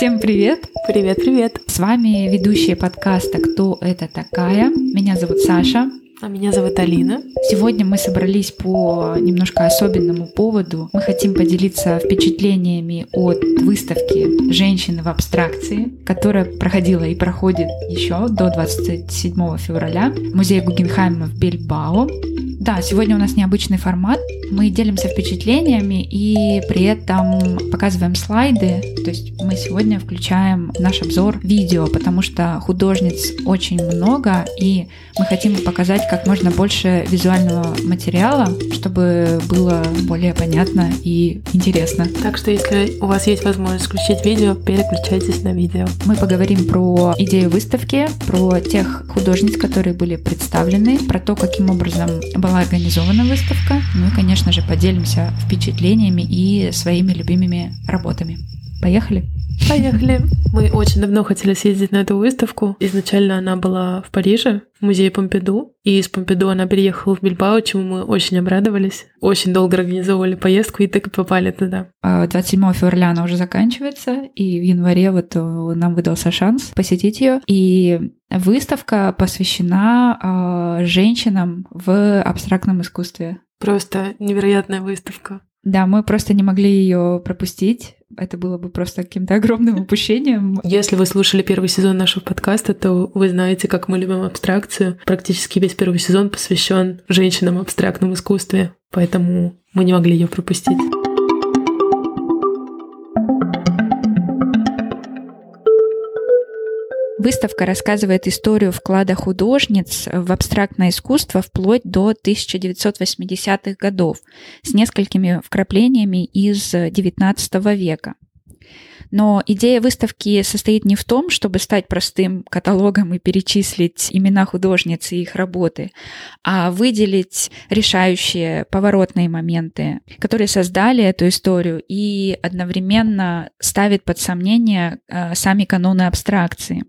Всем привет! Привет, привет! С вами ведущая подкаста «Кто это такая?». Меня зовут Саша. А меня зовут Алина. Сегодня мы собрались по немножко особенному поводу. Мы хотим поделиться впечатлениями от выставки «Женщины в абстракции», которая проходила и проходит еще до 27 февраля в музее Гугенхайма в Бельбао. Да, сегодня у нас необычный формат. Мы делимся впечатлениями и при этом показываем слайды. То есть мы сегодня включаем наш обзор видео, потому что художниц очень много, и мы хотим показать как можно больше визуального материала, чтобы было более понятно и интересно. Так что если у вас есть возможность включить видео, переключайтесь на видео. Мы поговорим про идею выставки, про тех художниц, которые были представлены, про то, каким образом была организована выставка, ну и, конечно же, поделимся впечатлениями и своими любимыми работами. Поехали! Поехали! Мы очень давно хотели съездить на эту выставку. Изначально она была в Париже, в музее Помпиду. И из Помпиду она переехала в Бильбао, чему мы очень обрадовались. Очень долго организовывали поездку и так и попали туда. 27 а февраля она уже заканчивается, и в январе вот э, нам выдался шанс посетить ее. И выставка посвящена э, женщинам в абстрактном искусстве. Просто невероятная выставка. Да, мы просто не могли ее пропустить. Это было бы просто каким-то огромным упущением. Если вы слушали первый сезон нашего подкаста, то вы знаете, как мы любим абстракцию. Практически весь первый сезон посвящен женщинам в абстрактном искусстве, поэтому мы не могли ее пропустить. Выставка рассказывает историю вклада художниц в абстрактное искусство вплоть до 1980-х годов с несколькими вкраплениями из XIX века. Но идея выставки состоит не в том, чтобы стать простым каталогом и перечислить имена художниц и их работы, а выделить решающие поворотные моменты, которые создали эту историю и одновременно ставят под сомнение э, сами каноны абстракции.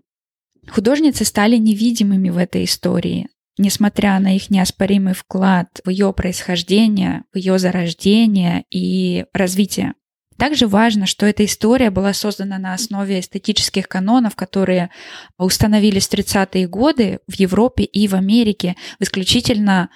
Художницы стали невидимыми в этой истории, несмотря на их неоспоримый вклад в ее происхождение, в ее зарождение и развитие. Также важно, что эта история была создана на основе эстетических канонов, которые установились в 30-е годы в Европе и в Америке в исключительно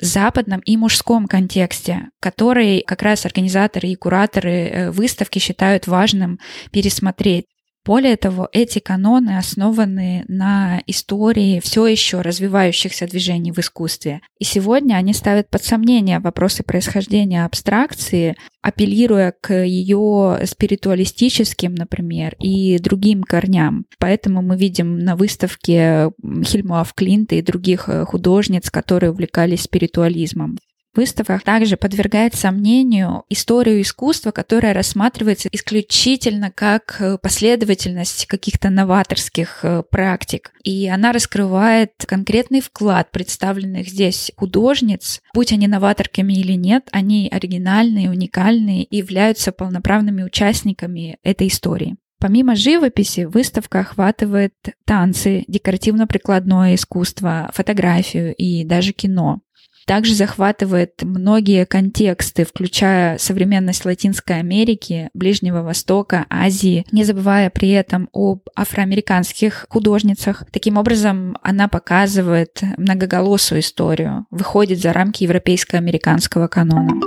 западном и мужском контексте, который как раз организаторы и кураторы э, выставки считают важным пересмотреть. Более того, эти каноны основаны на истории все еще развивающихся движений в искусстве. И сегодня они ставят под сомнение вопросы происхождения абстракции, апеллируя к ее спиритуалистическим, например, и другим корням. Поэтому мы видим на выставке Хильмуав Клинта и других художниц, которые увлекались спиритуализмом выставках также подвергает сомнению историю искусства, которая рассматривается исключительно как э, последовательность каких-то новаторских э, практик. И она раскрывает конкретный вклад представленных здесь художниц, будь они новаторками или нет, они оригинальные, уникальные и являются полноправными участниками этой истории. Помимо живописи, выставка охватывает танцы, декоративно-прикладное искусство, фотографию и даже кино. Также захватывает многие контексты, включая современность Латинской Америки, Ближнего Востока, Азии, не забывая при этом об афроамериканских художницах. Таким образом, она показывает многоголосую историю, выходит за рамки европейско-американского канона.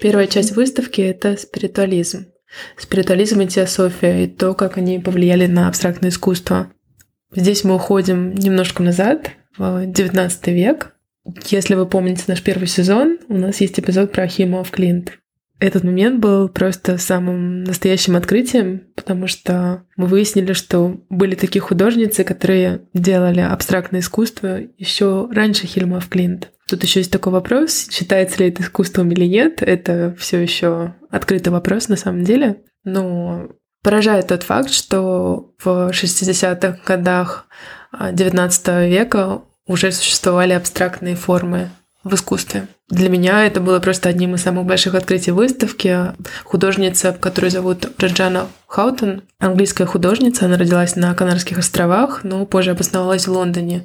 Первая часть выставки — это спиритуализм спиритуализм и теософия, и то, как они повлияли на абстрактное искусство. Здесь мы уходим немножко назад, в XIX век. Если вы помните наш первый сезон, у нас есть эпизод про Химов Клинт. Этот момент был просто самым настоящим открытием, потому что мы выяснили, что были такие художницы, которые делали абстрактное искусство еще раньше Хильмов Клинт. Тут еще есть такой вопрос, считается ли это искусством или нет. Это все еще открытый вопрос на самом деле. Но поражает тот факт, что в 60-х годах XIX а, века уже существовали абстрактные формы в искусстве. Для меня это было просто одним из самых больших открытий выставки. Художница, которую зовут Джорджана Хаутон, английская художница, она родилась на Канарских островах, но позже обосновалась в Лондоне.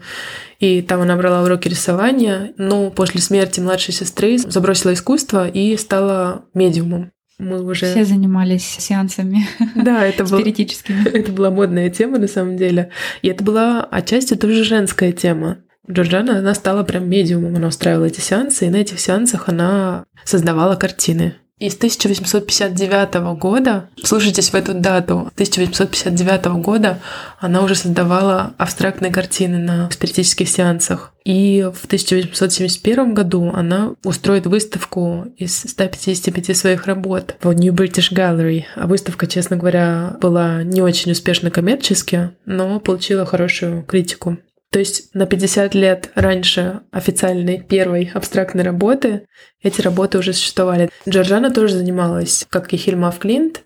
И там она брала уроки рисования, но после смерти младшей сестры забросила искусство и стала медиумом. Мы уже... Все занимались сеансами да, это спиритическими. Был, это была модная тема на самом деле. И это была отчасти тоже женская тема. Джорджана, она стала прям медиумом, она устраивала эти сеансы, и на этих сеансах она создавала картины. И с 1859 года, слушайтесь в эту дату, 1859 года она уже создавала абстрактные картины на спиритических сеансах. И в 1871 году она устроит выставку из 155 своих работ в New British Gallery. А выставка, честно говоря, была не очень успешна коммерчески, но получила хорошую критику. То есть на 50 лет раньше официальной первой абстрактной работы эти работы уже существовали. Джорджана тоже занималась, как и Хильма Флинт,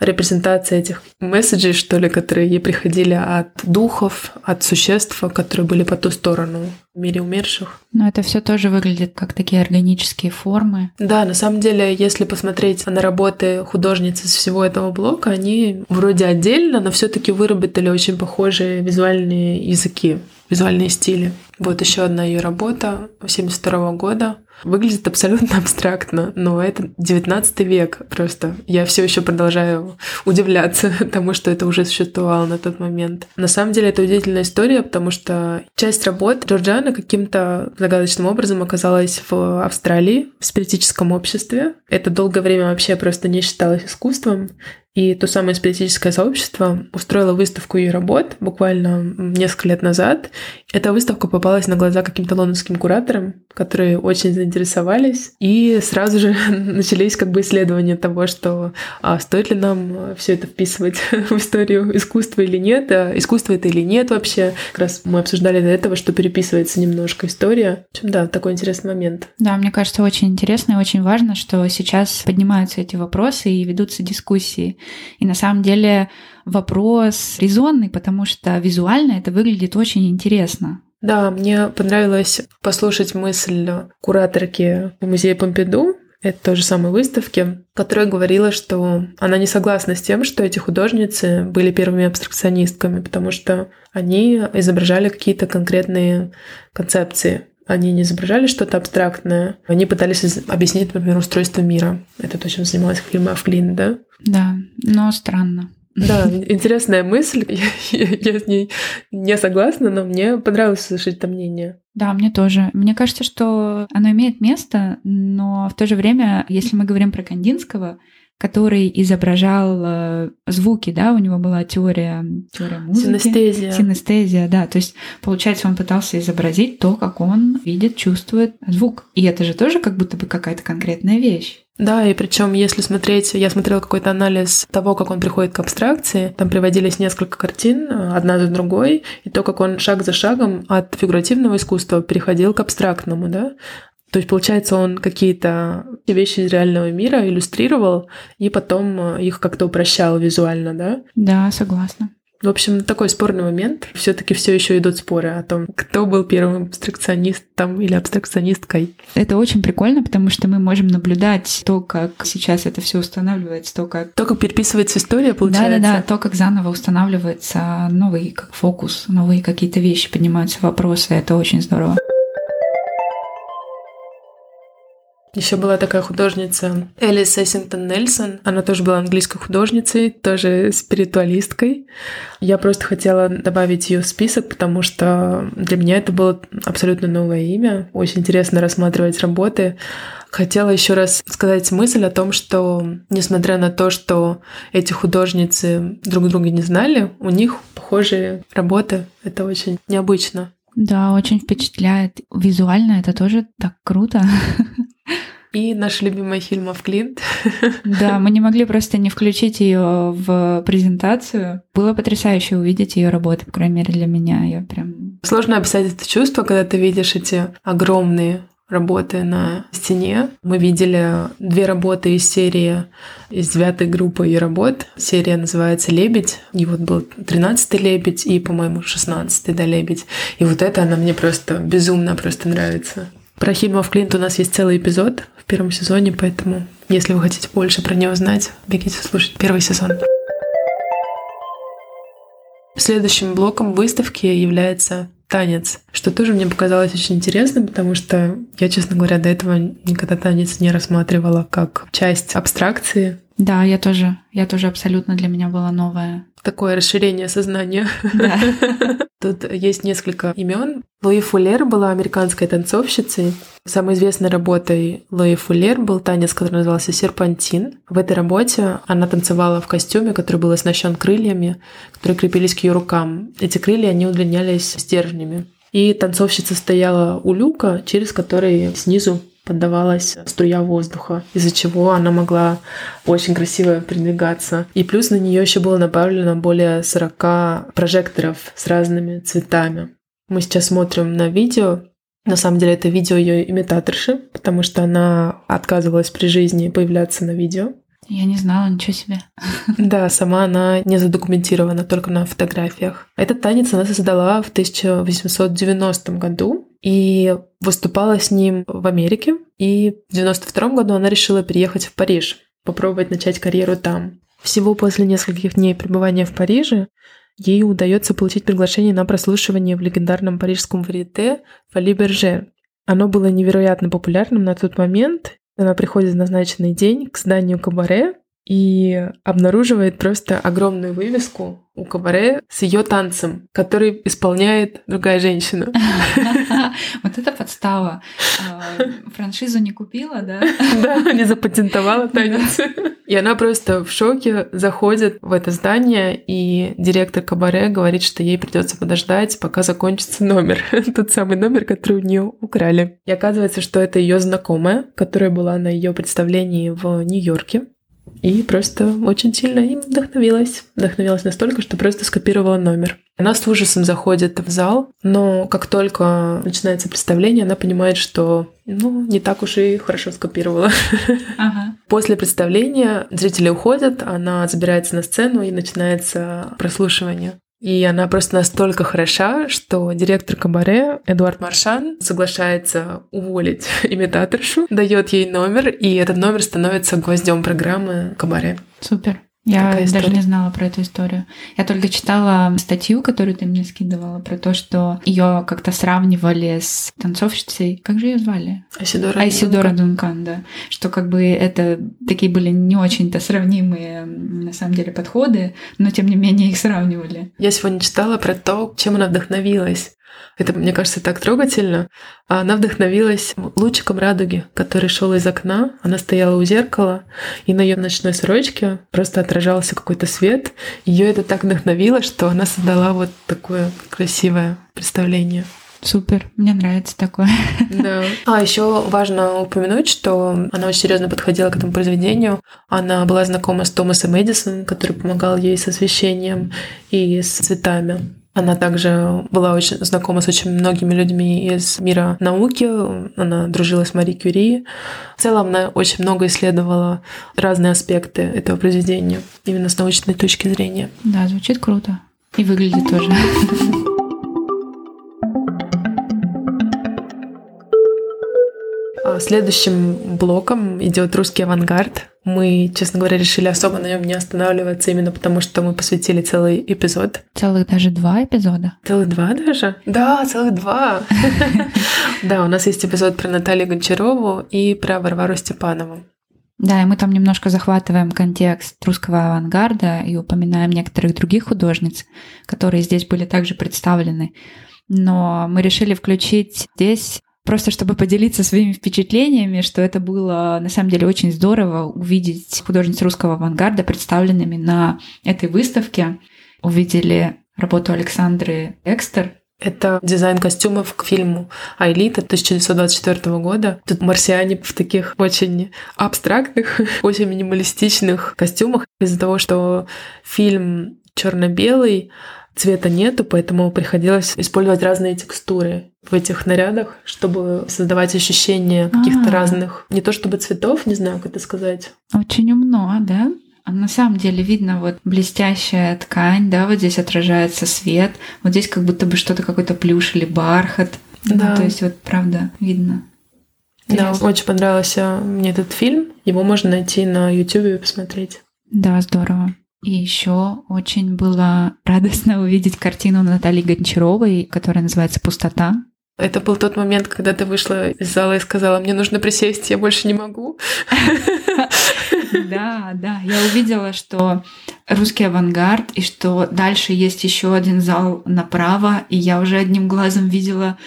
репрезентацией этих месседжей, что ли, которые ей приходили от духов, от существ, которые были по ту сторону в мире умерших. Но это все тоже выглядит как такие органические формы. Да, на самом деле, если посмотреть на работы художниц из всего этого блока, они вроде отдельно, но все-таки выработали очень похожие визуальные языки визуальные стили. Вот еще одна ее работа 72 года. Выглядит абсолютно абстрактно, но это 19 век просто. Я все еще продолжаю удивляться тому, что это уже существовало на тот момент. На самом деле это удивительная история, потому что часть работ Джорджана каким-то загадочным образом оказалась в Австралии, в спиритическом обществе. Это долгое время вообще просто не считалось искусством. И то самое спиритическое сообщество устроило выставку ее работ буквально несколько лет назад. Эта выставка попалась на глаза каким-то лондонским кураторам, которые очень заинтересовались. И сразу же начались как бы исследования того, что а стоит ли нам все это вписывать в историю искусства или нет, а искусство это или нет вообще. Как раз мы обсуждали до этого, что переписывается немножко история. В общем, да, такой интересный момент. Да, мне кажется, очень интересно и очень важно, что сейчас поднимаются эти вопросы и ведутся дискуссии. И на самом деле вопрос резонный, потому что визуально это выглядит очень интересно. Да, мне понравилось послушать мысль кураторки музея Помпиду, это той же самой выставки, которая говорила, что она не согласна с тем, что эти художницы были первыми абстракционистками, потому что они изображали какие-то конкретные концепции. Они не изображали что-то абстрактное, они пытались объяснить, например, устройство мира. Это то, чем занималась Хильма Флин, да? Да, но странно. Да, интересная мысль. Я, я, я с ней не согласна, но мне понравилось слышать это мнение. Да, мне тоже. Мне кажется, что оно имеет место, но в то же время, если мы говорим про Кандинского, который изображал э, звуки, да, у него была теория, теория музыки. Синестезия. Синестезия, да. То есть, получается, он пытался изобразить то, как он видит, чувствует звук. И это же тоже как будто бы какая-то конкретная вещь. Да, и причем, если смотреть, я смотрела какой-то анализ того, как он приходит к абстракции, там приводились несколько картин, одна за другой, и то, как он шаг за шагом от фигуративного искусства переходил к абстрактному, да, то есть, получается, он какие-то вещи из реального мира иллюстрировал и потом их как-то упрощал визуально, да? Да, согласна. В общем, такой спорный момент. Все-таки все еще идут споры о том, кто был первым абстракционистом или абстракционисткой. Это очень прикольно, потому что мы можем наблюдать то, как сейчас это все устанавливается, то, как... То, как переписывается история, получается. Да-да-да, то, как заново устанавливается новый как фокус, новые какие-то вещи, поднимаются вопросы. Это очень здорово. Еще была такая художница Элис Эссингтон Нельсон. Она тоже была английской художницей, тоже спиритуалисткой. Я просто хотела добавить ее в список, потому что для меня это было абсолютно новое имя. Очень интересно рассматривать работы. Хотела еще раз сказать мысль о том, что несмотря на то, что эти художницы друг друга не знали, у них похожие работы. Это очень необычно. Да, очень впечатляет. Визуально это тоже так круто. И наша любимая Хильма Клинт. Да, мы не могли просто не включить ее в презентацию. Было потрясающе увидеть ее работы, по крайней мере, для меня. Я прям... Сложно описать это чувство, когда ты видишь эти огромные работы на стене. Мы видели две работы из серии, из девятой группы ее работ. Серия называется «Лебедь». И вот был тринадцатый «Лебедь» и, по-моему, шестнадцатый, да, «Лебедь». И вот это она мне просто безумно просто нравится. Про Хильмов Клинт у нас есть целый эпизод в первом сезоне, поэтому если вы хотите больше про него знать, бегите слушать первый сезон. Следующим блоком выставки является танец, что тоже мне показалось очень интересным, потому что я, честно говоря, до этого никогда танец не рассматривала как часть абстракции. Да, я тоже. Я тоже абсолютно для меня была новая. Такое расширение сознания. Да. Тут есть несколько имен. Луи Фуллер была американской танцовщицей. Самой известной работой Луи Фуллер был танец, который назывался «Серпантин». В этой работе она танцевала в костюме, который был оснащен крыльями, которые крепились к ее рукам. Эти крылья, они удлинялись стержнями. И танцовщица стояла у люка, через который снизу поддавалась струя воздуха, из-за чего она могла очень красиво передвигаться. И плюс на нее еще было направлено более 40 прожекторов с разными цветами. Мы сейчас смотрим на видео. На самом деле это видео ее имитаторши, потому что она отказывалась при жизни появляться на видео. Я не знала, ничего себе. Да, сама она не задокументирована, только на фотографиях. Этот танец она создала в 1890 году и выступала с ним в Америке. И в 92 году она решила переехать в Париж, попробовать начать карьеру там. Всего после нескольких дней пребывания в Париже ей удается получить приглашение на прослушивание в легендарном парижском варьете «Фоли Берже». Оно было невероятно популярным на тот момент, она приходит в назначенный день к зданию кабаре и обнаруживает просто огромную вывеску у кабаре с ее танцем, который исполняет другая женщина. Вот это подстава. А, франшизу не купила, да? Да, не запатентовала танец. И она просто в шоке заходит в это здание, и директор кабаре говорит, что ей придется подождать, пока закончится номер. Тот самый номер, который у нее украли. И оказывается, что это ее знакомая, которая была на ее представлении в Нью-Йорке. И просто очень сильно им вдохновилась. Вдохновилась настолько, что просто скопировала номер. Она с ужасом заходит в зал, но как только начинается представление, она понимает, что ну, не так уж и хорошо скопировала. Ага. После представления зрители уходят, она забирается на сцену и начинается прослушивание. И она просто настолько хороша, что директор кабаре Эдуард Маршан соглашается уволить имитаторшу, дает ей номер, и этот номер становится гвоздем программы кабаре. Супер. Я Такая даже история. не знала про эту историю. Я только читала статью, которую ты мне скидывала, про то, что ее как-то сравнивали с танцовщицей. Как же ее звали? Айсидора, Айсидора Дункан. да. Что как бы это такие были не очень-то сравнимые на самом деле подходы, но тем не менее их сравнивали. Я сегодня читала про то, чем она вдохновилась. Это, мне кажется, так трогательно. Она вдохновилась лучиком радуги, который шел из окна. Она стояла у зеркала, и на ее ночной сорочке просто отражался какой-то свет. Ее это так вдохновило, что она создала вот такое красивое представление. Супер, мне нравится такое. Да. А еще важно упомянуть, что она очень серьезно подходила к этому произведению. Она была знакома с Томасом Эдисоном, который помогал ей с освещением и с цветами. Она также была очень знакома с очень многими людьми из мира науки. Она дружила с Мари Кюри. В целом она очень много исследовала разные аспекты этого произведения, именно с научной точки зрения. Да, звучит круто. И выглядит тоже. следующим блоком идет русский авангард. Мы, честно говоря, решили особо на нем не останавливаться, именно потому что мы посвятили целый эпизод. Целых даже два эпизода? Целых два даже? Да, целых два. Да, у нас есть эпизод про Наталью Гончарову и про Варвару Степанову. Да, и мы там немножко захватываем контекст русского авангарда и упоминаем некоторых других художниц, которые здесь были также представлены. Но мы решили включить здесь просто чтобы поделиться своими впечатлениями, что это было на самом деле очень здорово увидеть художниц русского авангарда представленными на этой выставке. Увидели работу Александры Экстер, это дизайн костюмов к фильму «Айлита» 1924 года. Тут марсиане в таких очень абстрактных, очень минималистичных костюмах. Из-за того, что фильм черно-белый, цвета нету, поэтому приходилось использовать разные текстуры в этих нарядах, чтобы создавать ощущение каких-то А-а-а. разных, не то чтобы цветов, не знаю, как это сказать. Очень умно, да? А на самом деле видно вот блестящая ткань, да, вот здесь отражается свет, вот здесь как будто бы что-то какой-то плюш или бархат. Да. Ну, то есть вот правда видно. Да, очень понравился мне этот фильм. Его можно найти на YouTube и посмотреть. Да, здорово. И еще очень было радостно увидеть картину Натальи Гончаровой, которая называется «Пустота». Это был тот момент, когда ты вышла из зала и сказала, мне нужно присесть, я больше не могу. Да, да. Я увидела, что русский авангард, и что дальше есть еще один зал направо, и я уже одним глазом видела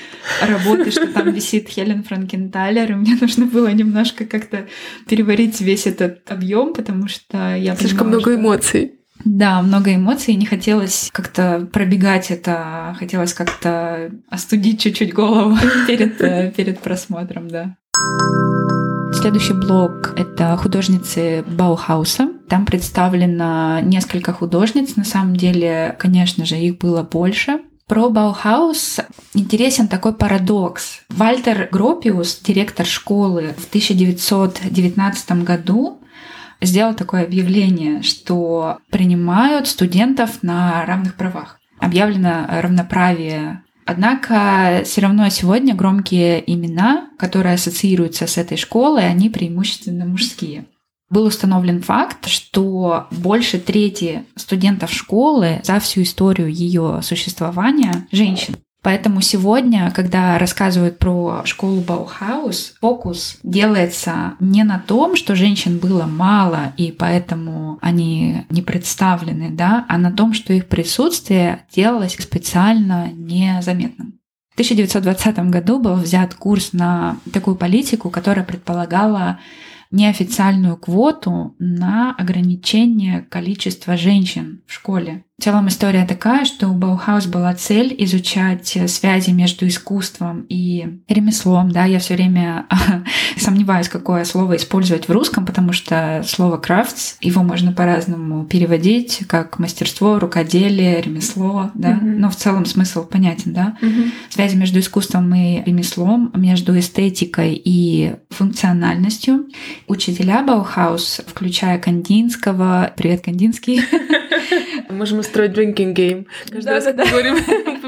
работы, что там висит Хелен Франкенталер, и мне нужно было немножко как-то переварить весь этот объем, потому что я Слишком много эмоций. Да, много эмоций, не хотелось как-то пробегать это, хотелось как-то остудить чуть-чуть голову перед, перед просмотром, да. Следующий блок — это художницы Баухауса. Там представлено несколько художниц. На самом деле, конечно же, их было больше. Про Баухаус интересен такой парадокс. Вальтер Гропиус, директор школы, в 1919 году сделал такое объявление, что принимают студентов на равных правах. Объявлено равноправие Однако все равно сегодня громкие имена, которые ассоциируются с этой школой, они преимущественно мужские. Был установлен факт, что больше трети студентов школы за всю историю ее существования женщин. Поэтому сегодня, когда рассказывают про школу Баухаус, фокус делается не на том, что женщин было мало и поэтому они не представлены, да, а на том, что их присутствие делалось специально незаметным. В 1920 году был взят курс на такую политику, которая предполагала неофициальную квоту на ограничение количества женщин в школе. В целом история такая, что у Баухаус была цель изучать связи между искусством и ремеслом. Да, я все время сомневаюсь, какое слово использовать в русском, потому что слово crafts, его можно по-разному переводить, как мастерство, рукоделие, ремесло, да. Mm-hmm. Но в целом смысл понятен, да. Mm-hmm. Связи между искусством и ремеслом, между эстетикой и функциональностью. Учителя Баухаус, включая Кандинского, привет, Кандинский, Можем устроить drinking game. Каждый да, раз, да, да. говорим,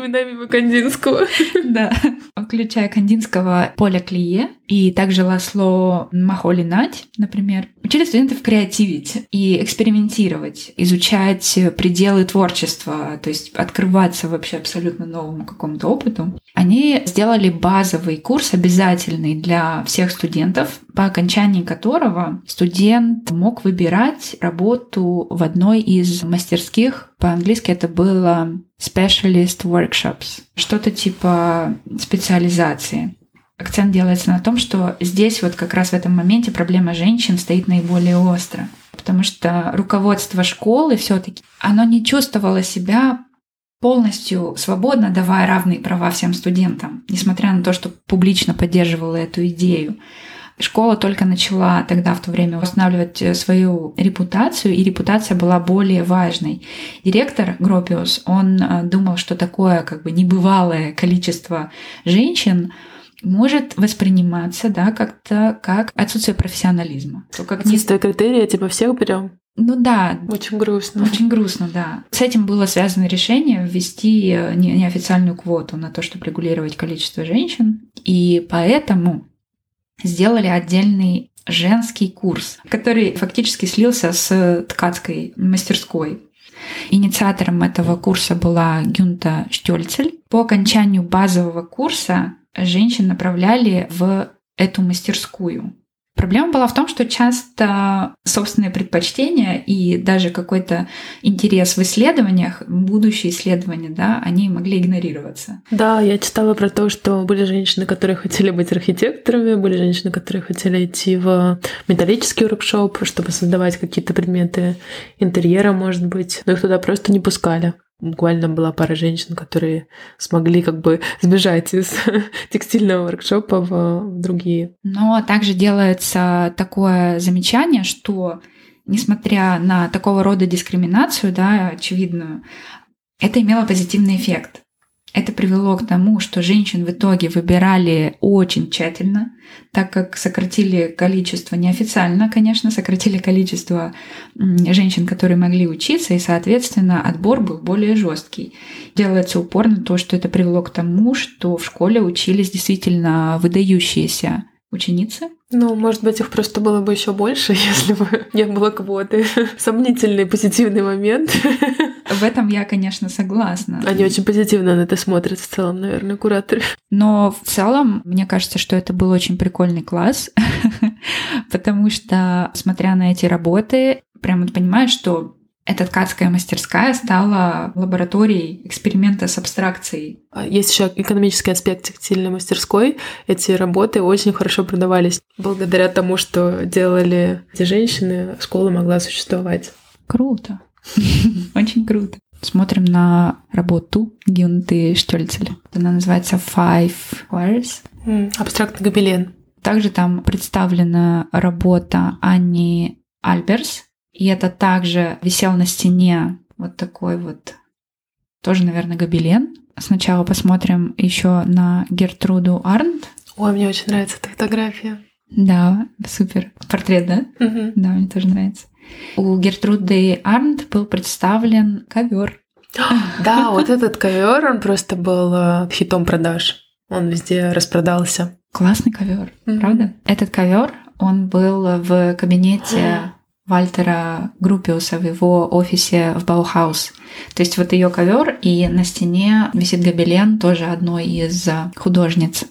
упоминаем его Кандинского. Да. Включая Кандинского Поля Клие и также Ласло Махоли Нать, например, учили студентов креативить и экспериментировать, изучать пределы творчества, то есть открываться вообще абсолютно новому какому-то опыту. Они сделали базовый курс обязательный для всех студентов, по окончании которого студент мог выбирать работу в одной из мастерских. По-английски это было specialist workshops, что-то типа специализации. Акцент делается на том, что здесь вот как раз в этом моменте проблема женщин стоит наиболее остро, потому что руководство школы все-таки оно не чувствовало себя полностью свободно, давая равные права всем студентам, несмотря на то, что публично поддерживала эту идею. Школа только начала тогда, в то время, восстанавливать э, свою репутацию, и репутация была более важной. Директор Гропиус, он э, думал, что такое как бы небывалое количество женщин может восприниматься да, как-то как отсутствие профессионализма. То, как отсутствие не... критерия, типа всех берем. Ну да. Очень грустно. Очень грустно, да. С этим было связано решение ввести э, неофициальную квоту на то, чтобы регулировать количество женщин. И поэтому сделали отдельный женский курс, который фактически слился с ткацкой мастерской. Инициатором этого курса была Гюнта Штёльцель. По окончанию базового курса женщин направляли в эту мастерскую. Проблема была в том, что часто собственные предпочтения и даже какой-то интерес в исследованиях, будущие исследования, да, они могли игнорироваться. Да, я читала про то, что были женщины, которые хотели быть архитекторами, были женщины, которые хотели идти в металлический воркшоп, чтобы создавать какие-то предметы интерьера, может быть, но их туда просто не пускали буквально была пара женщин, которые смогли как бы сбежать из текстильного воркшопа в, другие. Но также делается такое замечание, что несмотря на такого рода дискриминацию, да, очевидную, это имело позитивный эффект. Это привело к тому, что женщин в итоге выбирали очень тщательно, так как сократили количество, неофициально, конечно, сократили количество женщин, которые могли учиться, и, соответственно, отбор был более жесткий. Делается упор на то, что это привело к тому, что в школе учились действительно выдающиеся ученицы. Ну, может быть, их просто было бы еще больше, если бы не было квоты. Сомнительный позитивный момент. В этом я, конечно, согласна. Они очень позитивно на это смотрят в целом, наверное, кураторы. Но в целом, мне кажется, что это был очень прикольный класс, потому что, смотря на эти работы, прямо понимаешь, что эта ткацкая мастерская стала лабораторией эксперимента с абстракцией. Есть еще экономический аспект текстильной мастерской. Эти работы очень хорошо продавались. Благодаря тому, что делали эти женщины, школа могла существовать. Круто. Очень круто. Смотрим на работу Гюнты Штёльцель. Она называется Five Wires. Абстрактный гобелен. Также там представлена работа Анни Альберс, и это также висел на стене вот такой вот, тоже, наверное, гобелен. Сначала посмотрим еще на Гертруду Арнт. Ой, мне очень нравится эта фотография. Да, супер. Портрет, да? Угу. Да, мне тоже нравится. У Гертруды Арнт был представлен ковер. Да, вот этот ковер, он просто был э, хитом продаж. Он везде распродался. Классный ковер, правда? Этот ковер, он был в кабинете Вальтера Гропиуса в его офисе в Баухаус. То есть вот ее ковер, и на стене висит гобелен тоже одной из художниц.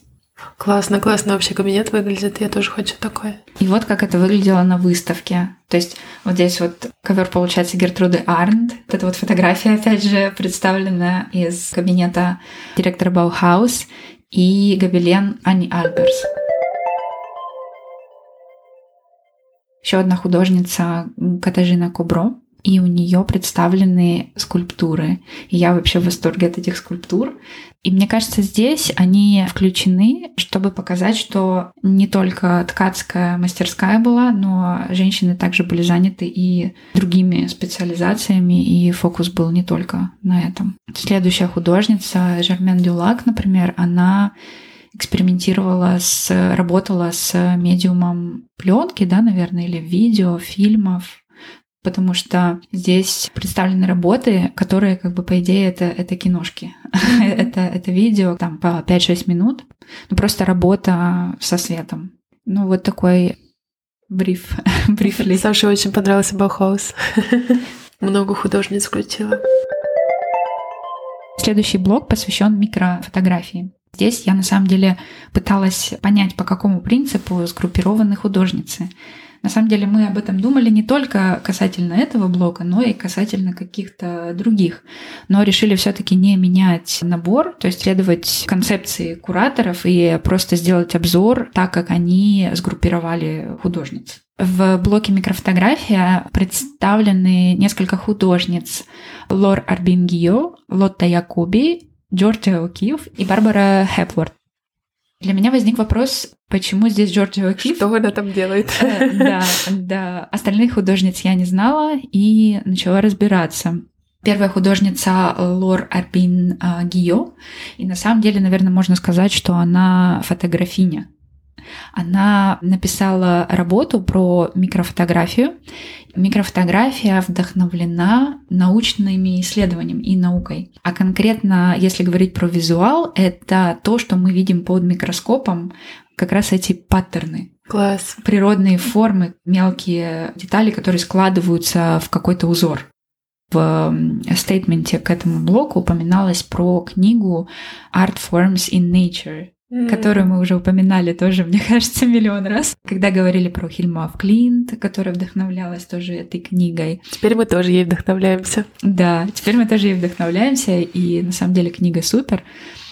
Классно, классно вообще кабинет выглядит, я тоже хочу такой. И вот как это выглядело на выставке. То есть вот здесь вот ковер получается Гертруды Арнт. Вот эта вот фотография, опять же, представлена из кабинета директора Баухаус и гобелен Ани Альберс. Еще одна художница Катажина Кобро, и у нее представлены скульптуры. И я вообще в восторге от этих скульптур. И мне кажется, здесь они включены, чтобы показать, что не только ткацкая мастерская была, но женщины также были заняты и другими специализациями, и фокус был не только на этом. Следующая художница, Жермен Дюлак, например, она экспериментировала с, работала с медиумом пленки, да, наверное, или видео, фильмов, потому что здесь представлены работы, которые, как бы, по идее, это, это киношки. это, это видео там по 5-6 минут, ну, просто работа со светом. Ну, вот такой бриф. брифли. Саше очень понравился Баухаус. Много художниц включила. Следующий блок посвящен микрофотографии. Здесь я на самом деле пыталась понять, по какому принципу сгруппированы художницы. На самом деле мы об этом думали не только касательно этого блока, но и касательно каких-то других. Но решили все-таки не менять набор, то есть следовать концепции кураторов и просто сделать обзор так, как они сгруппировали художниц. В блоке микрофотография представлены несколько художниц. Лор Арбингио, Лотта Якуби Джорджия О'Кив и Барбара Хепворд. Для меня возник вопрос, почему здесь Джорджия О'Кив? Что она там делает? Э, да, да. Остальных художниц я не знала и начала разбираться. Первая художница Лор Арбин э, Гио. И на самом деле, наверное, можно сказать, что она фотографиня. Она написала работу про микрофотографию. Микрофотография вдохновлена научными исследованиями и наукой. А конкретно, если говорить про визуал, это то, что мы видим под микроскопом, как раз эти паттерны. Класс. Природные формы, мелкие детали, которые складываются в какой-то узор в стейтменте к этому блоку упоминалось про книгу Art Forms in Nature которую мы уже упоминали тоже, мне кажется, миллион раз, когда говорили про Хильма Клинт, которая вдохновлялась тоже этой книгой. Теперь мы тоже ей вдохновляемся. Да, теперь мы тоже ей вдохновляемся, и на самом деле книга супер.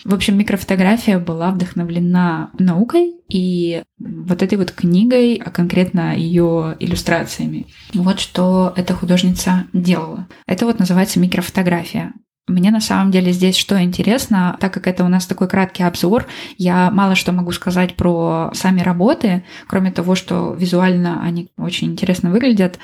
В общем, микрофотография была вдохновлена наукой и вот этой вот книгой, а конкретно ее иллюстрациями. Вот что эта художница делала. Это вот называется микрофотография. Мне на самом деле здесь что интересно, так как это у нас такой краткий обзор, я мало что могу сказать про сами работы, кроме того, что визуально они очень интересно выглядят.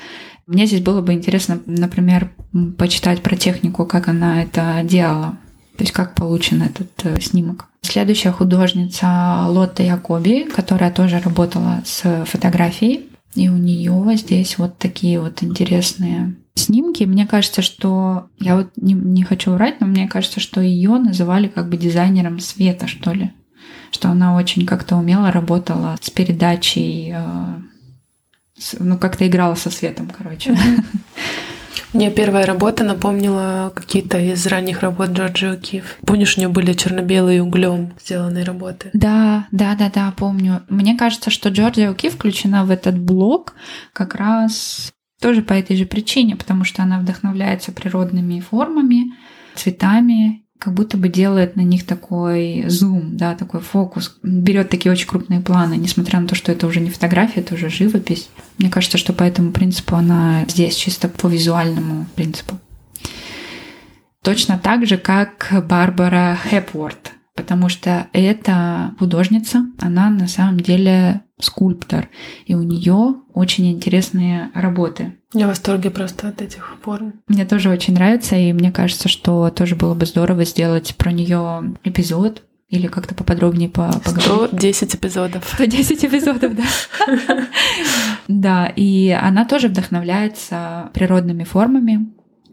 Мне здесь было бы интересно, например, почитать про технику, как она это делала, то есть как получен этот э, снимок. Следующая художница Лотта Якоби, которая тоже работала с фотографией, и у нее здесь вот такие вот интересные снимки. Мне кажется, что я вот не, не хочу врать, но мне кажется, что ее называли как бы дизайнером света, что ли. что она очень как-то умело работала с передачей, э, ну, как-то играла со светом, короче. Мне первая работа напомнила какие-то из ранних работ Джорджи О'Кив. Помнишь, у нее были черно-белые углем сделанные работы? Да, да, да, да, помню. Мне кажется, что Джорджи О'Кив включена в этот блок как раз тоже по этой же причине, потому что она вдохновляется природными формами, цветами как будто бы делает на них такой зум, да, такой фокус, берет такие очень крупные планы, несмотря на то, что это уже не фотография, это уже живопись. Мне кажется, что по этому принципу она здесь чисто по визуальному принципу. Точно так же, как Барбара Хепворд потому что эта художница, она на самом деле скульптор, и у нее очень интересные работы. Я в восторге просто от этих форм. Мне тоже очень нравится, и мне кажется, что тоже было бы здорово сделать про нее эпизод, или как-то поподробнее по поговорить. 110 эпизодов. 110 эпизодов, да. Да, и она тоже вдохновляется природными формами,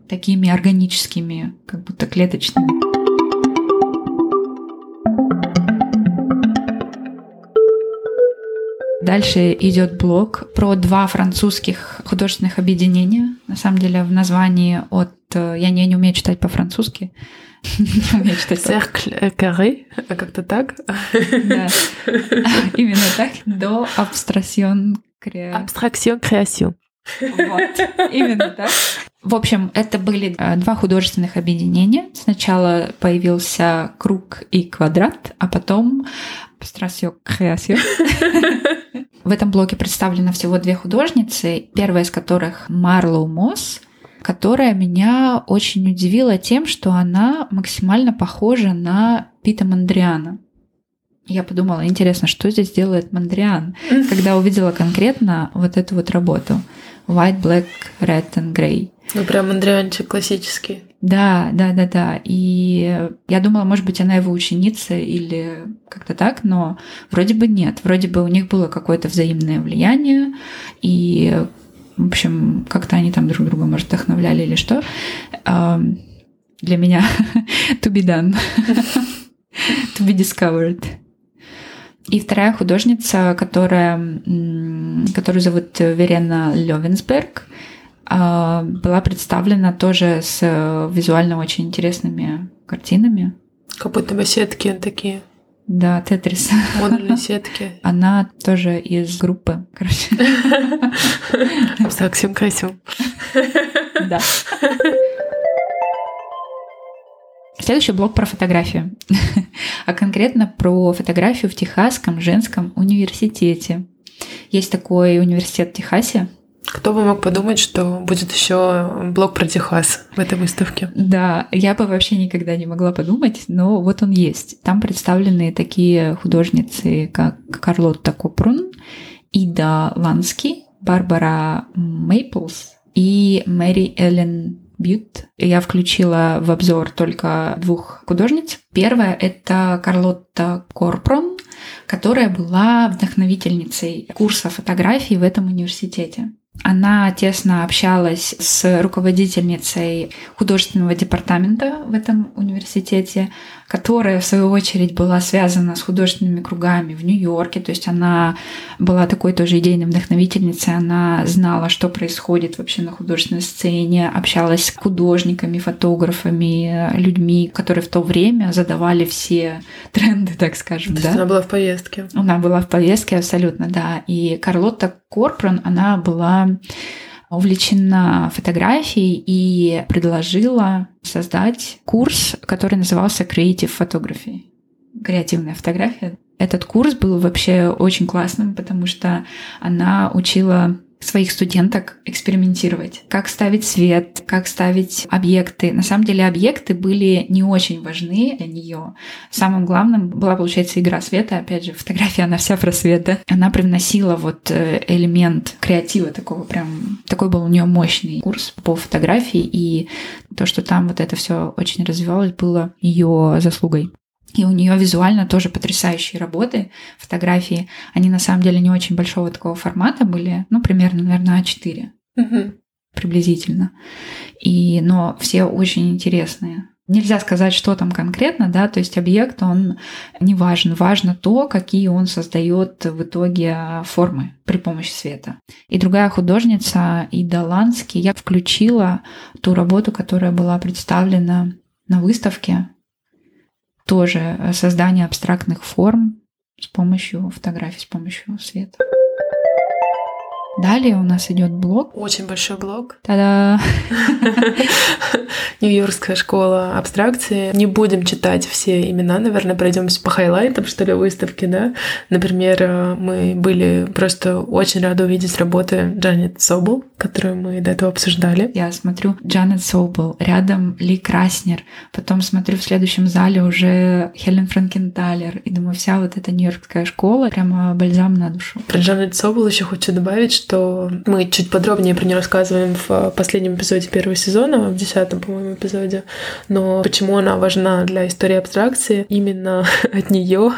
такими органическими, как будто клеточными. Дальше идет блок про два французских художественных объединения. На самом деле в названии от... Э, я не, не умею читать по-французски. Не умею читать. Cercle carré, а как-то так? Да, именно так. До абстракцион Абстракцион креасион. Вот, именно так. В общем, это были э, два художественных объединения. Сначала появился круг и квадрат, а потом абстракцион креасион. В этом блоке представлено всего две художницы, первая из которых Марлоу Мосс, которая меня очень удивила тем, что она максимально похожа на Пита Мандриана. Я подумала, интересно, что здесь делает Мандриан, когда увидела конкретно вот эту вот работу. White, Black, Red and Grey. Ну, прям Мандрианчик классический. Да, да, да, да. И я думала, может быть, она его ученица или как-то так, но вроде бы нет. Вроде бы у них было какое-то взаимное влияние, и, в общем, как-то они там друг друга, может, вдохновляли или что. Для меня to be done, to be discovered. И вторая художница, которая, которую зовут Верена Левенсберг, была представлена тоже с э, визуально очень интересными картинами. Как будто бы сетки такие. Да, Тетрис. Модульные сетки. Она тоже из группы, короче. Абстракцион красиво. Да. Следующий блок про фотографию, а конкретно про фотографию в Техасском женском университете. Есть такой университет в Техасе, кто бы мог подумать, что будет еще блог про Техас в этой выставке? Да, я бы вообще никогда не могла подумать, но вот он есть. Там представлены такие художницы, как Карлотта Копрун, Ида Лански, Барбара Мейплс и Мэри Эллен Бьют. Я включила в обзор только двух художниц. Первая — это Карлотта Корпрон, которая была вдохновительницей курса фотографии в этом университете. Она тесно общалась с руководительницей художественного департамента в этом университете, которая, в свою очередь, была связана с художественными кругами в Нью-Йорке. То есть она была такой тоже идейной вдохновительницей. Она знала, что происходит вообще на художественной сцене, общалась с художниками, фотографами, людьми, которые в то время задавали все тренды, так скажем. То да? она была в поездке. Она была в поездке, абсолютно, да. И Карлотта Корпран, она была увлечена фотографией и предложила создать курс, который назывался Creative Photography. Креативная фотография. Этот курс был вообще очень классным, потому что она учила своих студенток экспериментировать, как ставить свет, как ставить объекты. На самом деле объекты были не очень важны для нее. Самым главным была, получается, игра света. Опять же, фотография, она вся про свет, да? Она привносила вот э, элемент креатива такого прям... Такой был у нее мощный курс по фотографии, и то, что там вот это все очень развивалось, было ее заслугой. И у нее визуально тоже потрясающие работы, фотографии. Они на самом деле не очень большого такого формата были, ну, примерно, наверное, А4. Угу. Приблизительно. И, но все очень интересные. Нельзя сказать, что там конкретно, да, то есть объект, он не важен. Важно то, какие он создает в итоге формы при помощи света. И другая художница, Ида Лански, я включила ту работу, которая была представлена на выставке, тоже создание абстрактных форм с помощью фотографий, с помощью света. Далее у нас идет блок. Очень большой блок. Та-да! Нью-Йоркская школа абстракции. Не будем читать все имена, наверное, пройдемся по хайлайтам, что ли, выставки, да. Например, э, мы были просто очень рады увидеть работы Джанет Собол, которую мы до этого обсуждали. Я смотрю Джанет Собол, рядом Ли Краснер, потом смотрю в следующем зале уже Хелен Франкенталер, и думаю, вся вот эта нью-йоркская школа прямо бальзам на душу. Про Джанет Собол еще хочу добавить, что мы чуть подробнее про нее рассказываем в последнем эпизоде первого сезона, в десятом, по-моему, эпизоде. Но почему она важна для истории абстракции? Именно от нее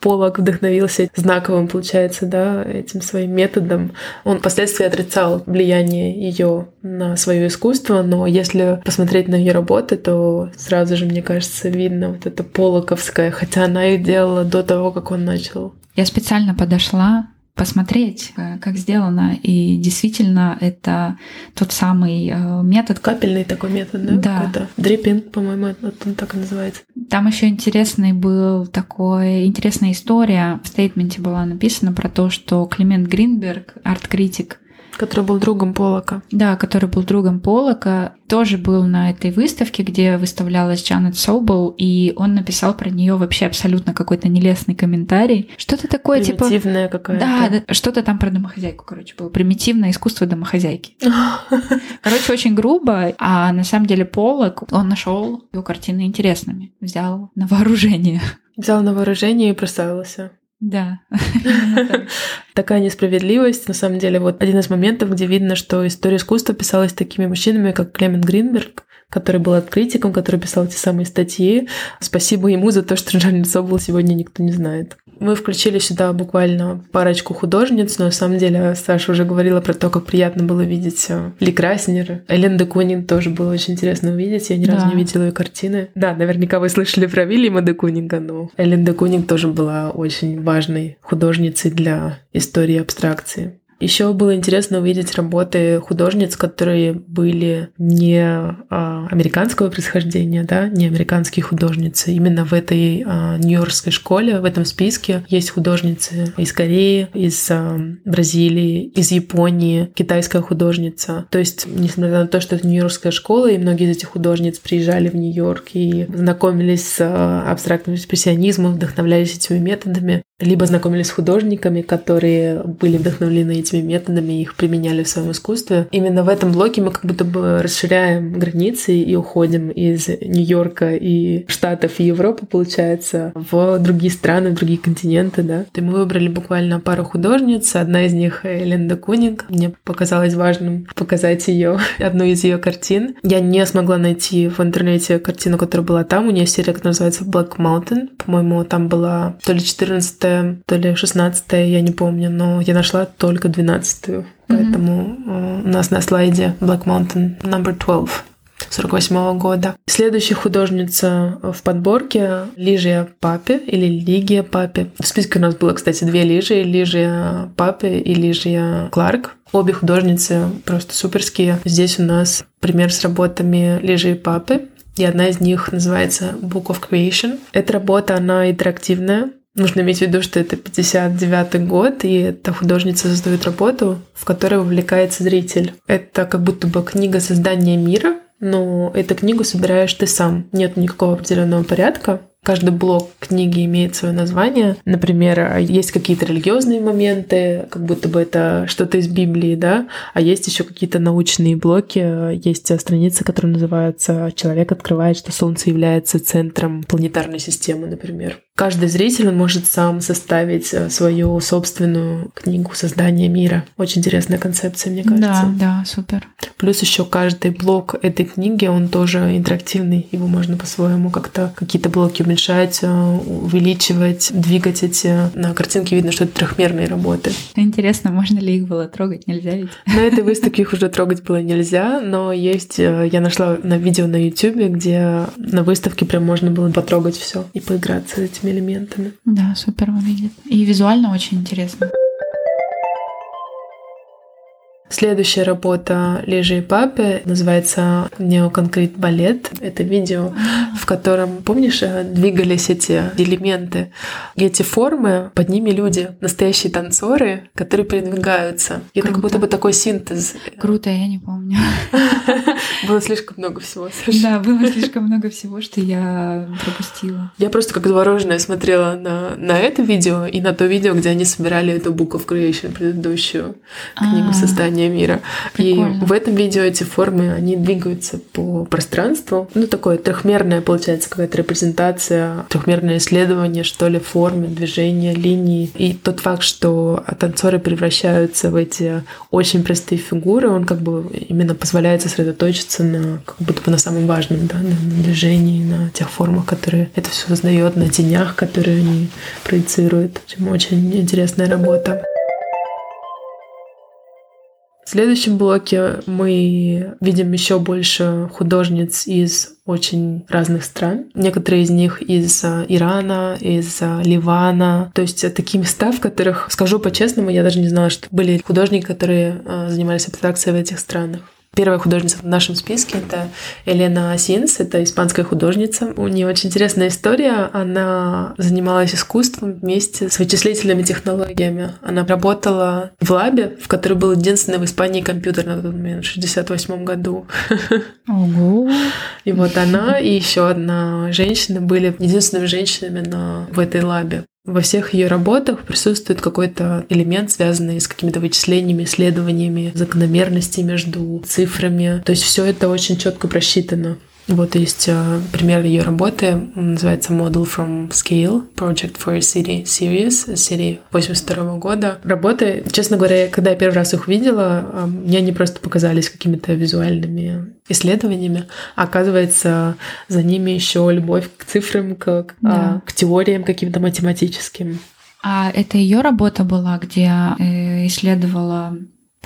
Полок вдохновился знаковым, получается, да, этим своим методом. Он впоследствии отрицал влияние ее на свое искусство, но если посмотреть на ее работы, то сразу же, мне кажется, видно вот это полоковское, хотя она их делала до того, как он начал. Я специально подошла посмотреть, э, как сделано. И действительно, это тот самый э, метод. Капельный такой метод, да? Да. Какой-то дриппинг, по-моему, он так и называется. Там еще интересный был такой, интересная история. В стейтменте была написана про то, что Климент Гринберг, арт-критик, Который был другом Полока. Да, который был другом Полока. Тоже был на этой выставке, где выставлялась Джанет Соубл, и он написал про нее вообще абсолютно какой-то нелестный комментарий. Что-то такое, типа... Примитивное какое-то. Да, да, что-то там про домохозяйку, короче, было. Примитивное искусство домохозяйки. Короче, очень грубо, а на самом деле Полок, он нашел его картины интересными, взял на вооружение. Взял на вооружение и прославился. Да. Такая несправедливость. На самом деле, вот один из моментов, где видно, что история искусства писалась такими мужчинами, как Клемент Гринберг, который был критиком, который писал эти самые статьи. Спасибо ему за то, что Джанет Собол сегодня никто не знает. Мы включили сюда буквально парочку художниц, но на самом деле Саша уже говорила про то, как приятно было видеть э, Ли Краснер. Элен де Кунинг тоже было очень интересно увидеть. Я ни разу да. не видела ее картины. Да, наверняка вы слышали про Вильяма де Кунинга, но Элен де Кунинг тоже была очень важной художницей для истории абстракции. Еще было интересно увидеть работы художниц, которые были не а, американского происхождения, да, не американские художницы. Именно в этой а, нью-йоркской школе, в этом списке есть художницы из Кореи, из а, Бразилии, из Японии, китайская художница. То есть, несмотря на то, что это нью-йоркская школа, и многие из этих художниц приезжали в Нью-Йорк и знакомились с а, абстрактным экспрессионизмом, вдохновлялись этими методами, либо знакомились с художниками, которые были вдохновлены этими методами и их применяли в своем искусстве. Именно в этом блоке мы как будто бы расширяем границы и уходим из Нью-Йорка и Штатов и Европы, получается, в другие страны, в другие континенты, да. И мы выбрали буквально пару художниц. Одна из них Эленда Кунинг. Мне показалось важным показать ее, одну из ее картин. Я не смогла найти в интернете картину, которая была там. У нее серия, которая называется Black Mountain. По-моему, там была то ли 14 то ли 16 я не помню, но я нашла только 12-ю. Поэтому mm-hmm. у нас на слайде Black Mountain number 12. 48 -го года. Следующая художница в подборке Лижия Папе или Лигия Папе. В списке у нас было, кстати, две Лижи. Лижия Папе и Лижия Кларк. Обе художницы просто суперские. Здесь у нас пример с работами Лижии Папы. И одна из них называется Book of Creation. Эта работа, она интерактивная. Нужно иметь в виду, что это 59 год, и эта художница создает работу, в которой вовлекается зритель. Это как будто бы книга создания мира, но эту книгу собираешь ты сам. Нет никакого определенного порядка. Каждый блок книги имеет свое название. Например, есть какие-то религиозные моменты, как будто бы это что-то из Библии, да, а есть еще какие-то научные блоки. Есть страницы, которые называются «Человек открывает, что Солнце является центром планетарной системы», например. Каждый зритель он может сам составить э, свою собственную книгу создания мира. Очень интересная концепция, мне кажется. Да, да, супер. Плюс еще каждый блок этой книги, он тоже интерактивный. Его можно по-своему как-то какие-то блоки уменьшать, э, увеличивать, двигать эти. На картинке видно, что это трехмерные работы. Интересно, можно ли их было трогать? Нельзя ведь? На этой выставке их уже трогать было нельзя, но есть, э, я нашла на видео на YouTube, где на выставке прям можно было потрогать все и поиграться с этими элементами. Да, супер выглядит. И визуально очень интересно. Следующая работа Лежи и Папе называется «Неоконкрет балет». Это видео, в котором, помнишь, э, двигались эти элементы, эти формы, под ними люди, настоящие танцоры, которые передвигаются. И это как будто бы такой синтез. Круто, я не помню. Было слишком много всего. Да, было слишком много всего, что я пропустила. Я просто как завороженная смотрела на, на это видео и на то видео, где они собирали эту of Creation, предыдущую книгу а. создания создания мира. Прикольно. И в этом видео эти формы, они двигаются по пространству. Ну, такое трехмерное, получается, какая-то репрезентация, трехмерное исследование, что ли, формы, движения, линии. И тот факт, что танцоры превращаются в эти очень простые фигуры, он как бы именно позволяет сосредоточиться на как будто бы на самом важном, да, на, движении, на тех формах, которые это все создает, на тенях, которые они проецируют. Очень интересная работа. В следующем блоке мы видим еще больше художниц из очень разных стран. Некоторые из них из а, Ирана, из а, Ливана. То есть такие места, в которых, скажу по-честному, я даже не знала, что были художники, которые а, занимались абстракцией в этих странах. Первая художница в нашем списке — это Елена Асинс, это испанская художница. У нее очень интересная история. Она занималась искусством вместе с вычислительными технологиями. Она работала в лабе, в которой был единственный в Испании компьютер на тот момент, в 68 году. Ого! И вот она и еще одна женщина были единственными женщинами на, в этой лабе. Во всех ее работах присутствует какой-то элемент, связанный с какими-то вычислениями, исследованиями, закономерностей между цифрами. То есть все это очень четко просчитано. Вот есть э, пример ее работы, называется Model from Scale, Project for a City Series, серии 82 года. Работы, честно говоря, когда я первый раз их увидела, э, мне они просто показались какими-то визуальными исследованиями. Оказывается, за ними еще любовь к цифрам, к, э, да. к теориям каким-то математическим. А это ее работа была, где исследовала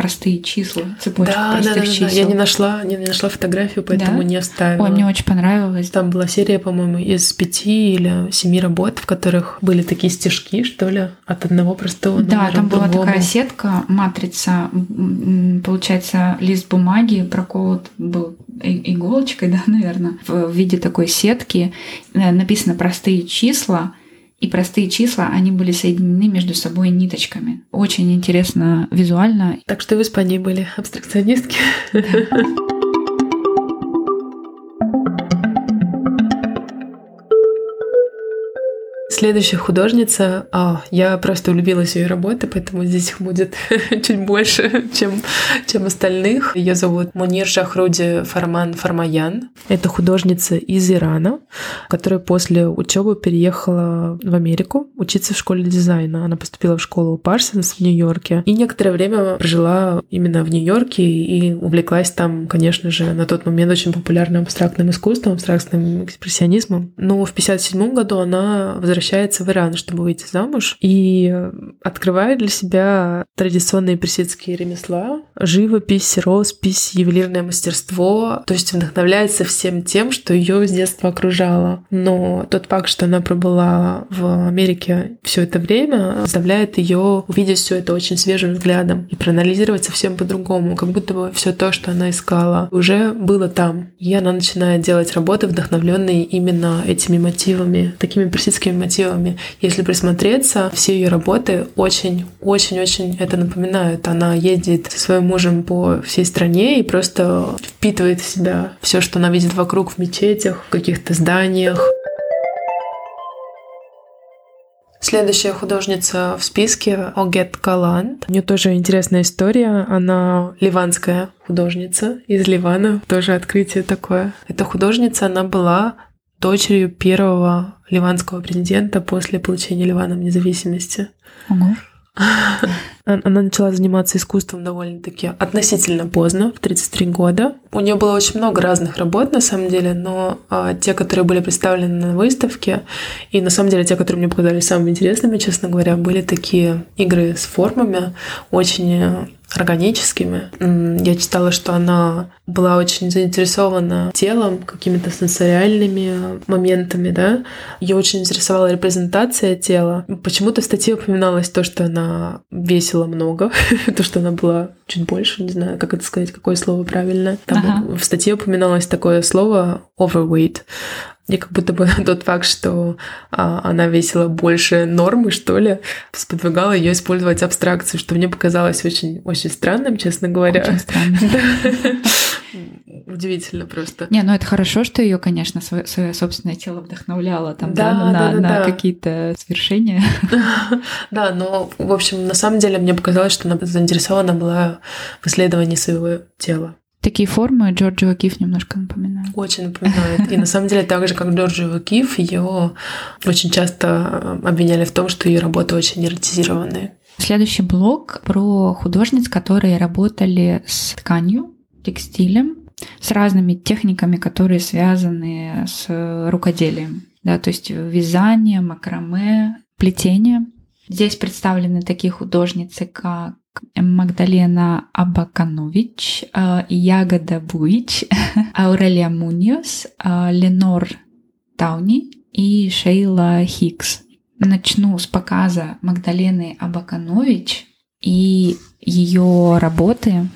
простые числа, цепочку да, простых да, да, чисел. Да. Я не нашла, не, нашла фотографию, поэтому да? не оставила. Ой, мне очень понравилось. Там была серия, по-моему, из пяти или семи работ, в которых были такие стежки, что ли, от одного простого Да, там была другому. такая сетка, матрица, получается, лист бумаги проколот был иголочкой, да, наверное, в виде такой сетки. Э, написано простые числа, и простые числа, они были соединены между собой ниточками. Очень интересно визуально. Так что в Испании были абстракционистки. Да. Следующая художница, а, я просто влюбилась в ее работы, поэтому здесь их будет чуть больше, чем, чем остальных. Ее зовут Мунир Шахруди Фарман Фармаян. Это художница из Ирана, которая после учебы переехала в Америку учиться в школе дизайна. Она поступила в школу Парсонс в Нью-Йорке и некоторое время прожила именно в Нью-Йорке и увлеклась там, конечно же, на тот момент очень популярным абстрактным искусством, абстрактным экспрессионизмом. Но в 1957 году она возвращается возвращается в Иран, чтобы выйти замуж, и открывает для себя традиционные персидские ремесла, живопись, роспись, ювелирное мастерство, то есть вдохновляется всем тем, что ее с детства окружало. Но тот факт, что она пробыла в Америке все это время, заставляет ее увидеть все это очень свежим взглядом и проанализировать совсем по-другому, как будто бы все то, что она искала, уже было там. И она начинает делать работы, вдохновленные именно этими мотивами, такими персидскими мотивами мотивами. Если присмотреться, все ее работы очень-очень-очень это напоминают. Она ездит со своим мужем по всей стране и просто впитывает в себя все, что она видит вокруг в мечетях, в каких-то зданиях. Следующая художница в списке Огет Каланд. У нее тоже интересная история. Она ливанская художница из Ливана. Тоже открытие такое. Эта художница, она была дочерью первого ливанского президента после получения Ливаном независимости. Ого. Она начала заниматься искусством довольно-таки относительно поздно, в 33 года. У нее было очень много разных работ, на самом деле, но а, те, которые были представлены на выставке, и на самом деле те, которые мне показались самыми интересными, честно говоря, были такие игры с формами, очень органическими. Я читала, что она была очень заинтересована телом, какими-то сенсориальными моментами, да. Ее очень интересовала репрезентация тела. Почему-то в статье упоминалось то, что она весила много, то, что она была чуть больше, не знаю, как это сказать, какое слово правильно. Там ага. в статье упоминалось такое слово overweight. И как будто бы тот факт, что а, она весила больше нормы, что ли, сподвигала ее использовать абстракцию, что мне показалось очень, очень странным, честно говоря. Очень странно. Удивительно просто. Не, ну это хорошо, что ее, конечно, свое, свое собственное тело вдохновляло там, да, да, на, да, да, на да. какие-то свершения. Да, но, в общем, на самом деле мне показалось, что она заинтересована была в исследовании своего тела. Такие формы Джорджио Киф немножко напоминают. Очень напоминает. И на самом деле, так же, как Джорджио Киф, ее очень часто обвиняли в том, что ее работы очень эротизированные. Следующий блок про художниц, которые работали с тканью, текстилем, с разными техниками, которые связаны с рукоделием. Да, то есть вязание, макраме, плетение. Здесь представлены такие художницы, как Магдалена Абаканович, э, Ягода Буич, Аурелия Муньос, э, Ленор Тауни и Шейла Хикс. Начну с показа Магдалены Абаканович и ее работы,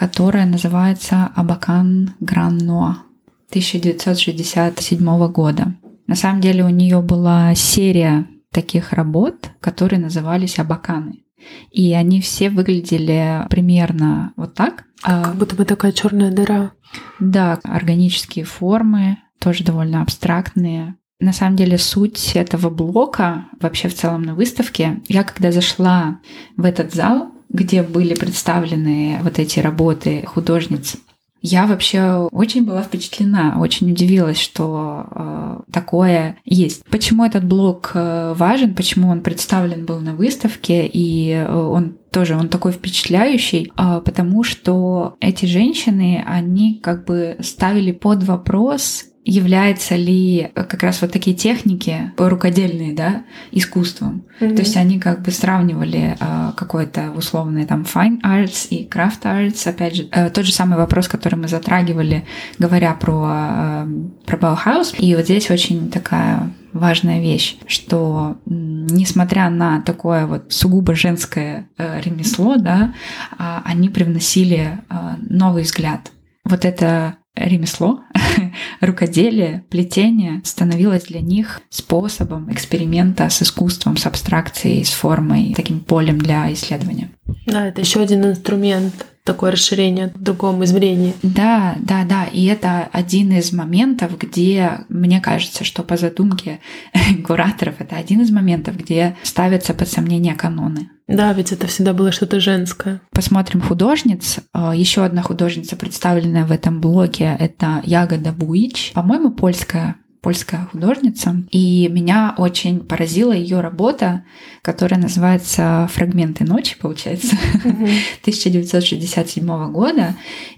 которая называется «Абакан Гран Ноа» 1967 года. На самом деле у нее была серия таких работ, которые назывались «Абаканы». И они все выглядели примерно вот так. А как будто бы такая черная дыра. Да, органические формы, тоже довольно абстрактные. На самом деле суть этого блока вообще в целом на выставке, я когда зашла в этот зал, где были представлены вот эти работы художниц я вообще очень была впечатлена, очень удивилась, что э, такое есть. Почему этот блок э, важен, почему он представлен был на выставке, и э, он тоже он такой впечатляющий, э, потому что эти женщины, они как бы ставили под вопрос является ли как раз вот такие техники рукодельные, да, искусством. Mm-hmm. То есть они как бы сравнивали э, какой-то условный там fine arts и craft arts. Опять же, э, тот же самый вопрос, который мы затрагивали, говоря про, э, про Bauhaus. И вот здесь очень такая важная вещь, что несмотря на такое вот сугубо женское э, ремесло, да, э, они привносили э, новый взгляд. Вот это ремесло, рукоделие, плетение становилось для них способом эксперимента с искусством, с абстракцией, с формой, таким полем для исследования. Да, это еще один инструмент такое расширение в другом измерении. Да, да, да. И это один из моментов, где, мне кажется, что по задумке кураторов, это один из моментов, где ставятся под сомнение каноны. Да, ведь это всегда было что-то женское. Посмотрим художниц. А, Еще одна художница, представленная в этом блоге, это Ягода Буич. По-моему, польская польская художница, и меня очень поразила ее работа, которая называется «Фрагменты ночи», получается, 1967 года.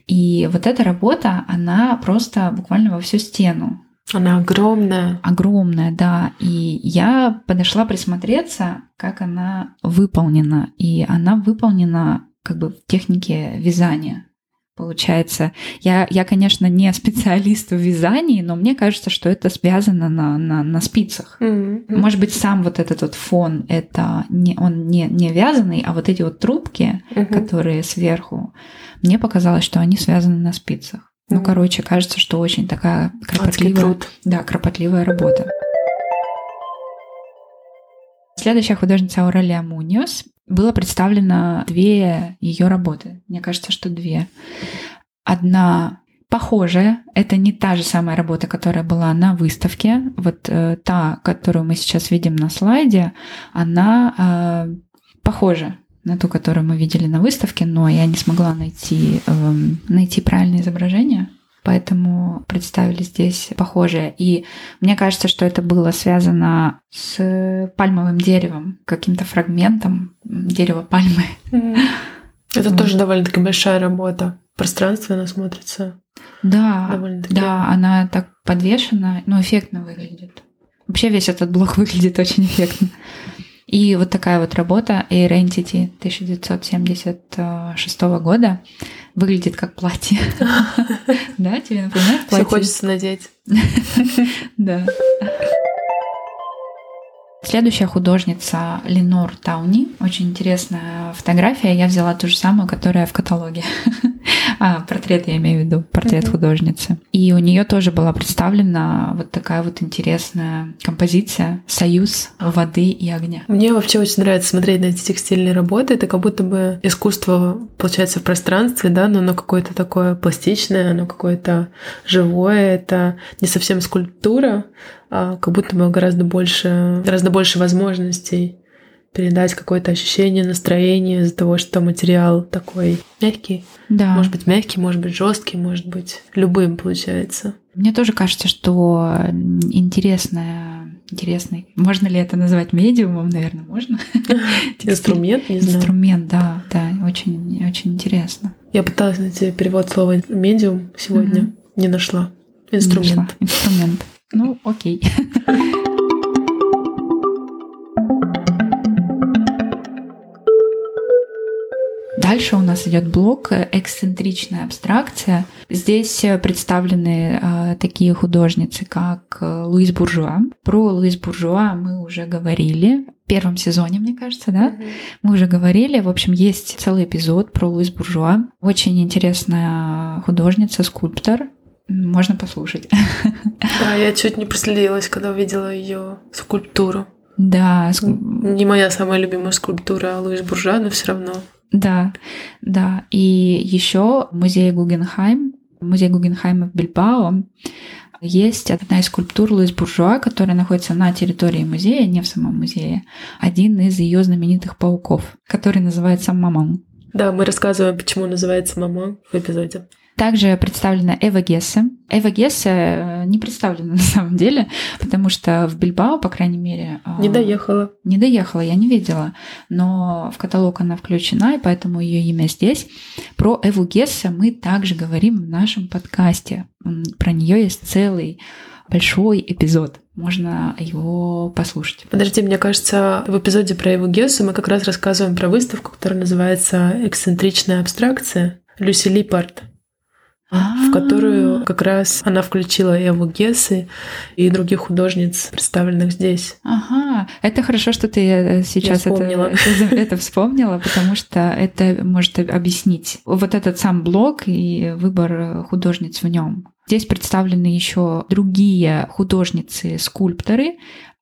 И вот эта работа, она просто буквально во всю стену. Она огромная. Огромная, да. И я подошла присмотреться, как она выполнена. И она выполнена как бы в технике вязания получается. Я, я, конечно, не специалист в вязании, но мне кажется, что это связано на, на, на спицах. Mm-hmm. Может быть, сам вот этот вот фон, это не, он не, не вязаный, а вот эти вот трубки, mm-hmm. которые сверху, мне показалось, что они связаны на спицах. Ну, короче, кажется, что очень такая кропотливая, да, кропотливая работа. Следующая художница Аурелия Муниос было представлено две ее работы. Мне кажется, что две. Одна похожая, это не та же самая работа, которая была на выставке. Вот э, та, которую мы сейчас видим на слайде, она э, похожа на ту, которую мы видели на выставке, но я не смогла найти, э, найти правильное изображение. поэтому представили здесь похожее. И мне кажется, что это было связано с пальмовым деревом, каким-то фрагментом дерева пальмы. Это вот. тоже довольно-таки большая работа. Пространство она смотрится. Да, да, она так подвешена, но эффектно выглядит. Вообще весь этот блок выглядит очень эффектно. И вот такая вот работа Air Entity 1976 года выглядит как платье. Да, тебе напоминает платье? Все хочется надеть. Да. Следующая художница Ленор Тауни. Очень интересная фотография. Я взяла ту же самую, которая в каталоге. а, портрет я имею в виду, портрет mm-hmm. художницы. И у нее тоже была представлена вот такая вот интересная композиция «Союз воды и огня». Мне вообще очень нравится смотреть на эти текстильные работы. Это как будто бы искусство, получается, в пространстве, да, но оно какое-то такое пластичное, оно какое-то живое. Это не совсем скульптура, а как будто бы гораздо больше, гораздо больше возможностей передать какое-то ощущение, настроение из-за того, что материал такой мягкий. Да. Может быть мягкий, может быть жесткий, может быть любым получается. Мне тоже кажется, что интересная, интересный, можно ли это назвать медиумом, наверное, можно. Инструмент, не знаю. Инструмент, да, да, очень, очень интересно. Я пыталась найти перевод слова медиум сегодня, не нашла. Инструмент. Инструмент. Ну, окей. Дальше у нас идет блок «Эксцентричная абстракция». Здесь представлены э, такие художницы, как э, Луис Буржуа. Про Луис Буржуа мы уже говорили в первом сезоне, мне кажется, да? Mm-hmm. Мы уже говорили. В общем, есть целый эпизод про Луис Буржуа. Очень интересная художница, скульптор можно послушать. Да, я чуть не проследилась, когда увидела ее скульптуру. Да. Не моя самая любимая скульптура Луис Буржуа, но все равно. Да, да. И еще музей Гугенхайм, музей Гугенхайма в Бильбао, есть одна из скульптур Луис Буржуа, которая находится на территории музея, не в самом музее. Один из ее знаменитых пауков, который называется Мамон. Да, мы рассказываем, почему называется Мамон в эпизоде. Также представлена Эва Гессе. Эва Гессе э, не представлена на самом деле, потому что в Бильбао, по крайней мере... А, не доехала. Не доехала, я не видела. Но в каталог она включена, и поэтому ее имя здесь. Про Эву Гессе мы также говорим в нашем подкасте. Про нее есть целый большой эпизод. Можно его послушать. Подожди, мне кажется, в эпизоде про Эву Гессу мы как раз рассказываем про выставку, которая называется «Эксцентричная абстракция» Люси В которую как раз она включила Эву Гессы и других художниц, представленных здесь. Ага, это хорошо, что ты э, сейчас это, это, это вспомнила, потому что это может объяснить вот этот сам блог и выбор художниц в нем. Здесь представлены еще другие художницы-скульпторы,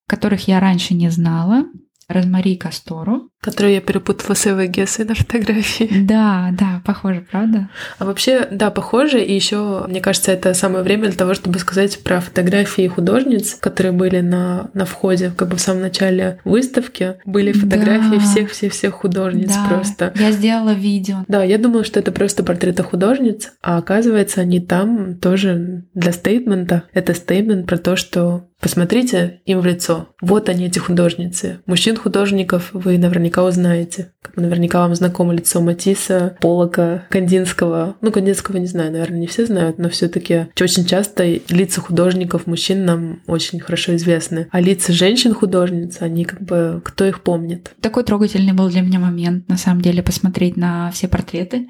которых я раньше не знала. Розмари Кастору. Которую я перепутала с Эвой Гессой на фотографии. Да, да, похоже, правда? А вообще, да, похоже. И еще, мне кажется, это самое время для того, чтобы сказать про фотографии художниц, которые были на, на входе, как бы в самом начале выставки. Были фотографии всех-всех-всех художниц да, просто. Я сделала видео. Да, я думала, что это просто портреты художниц, а оказывается, они там тоже для стейтмента. Это стейтмент про то, что Посмотрите им в лицо. Вот они, эти художницы. Мужчин-художников вы наверняка узнаете. Наверняка вам знакомо лицо Матисса, Полока, Кандинского. Ну, Кандинского не знаю, наверное, не все знают, но все таки очень часто лица художников, мужчин нам очень хорошо известны. А лица женщин-художниц, они как бы... Кто их помнит? Такой трогательный был для меня момент, на самом деле, посмотреть на все портреты.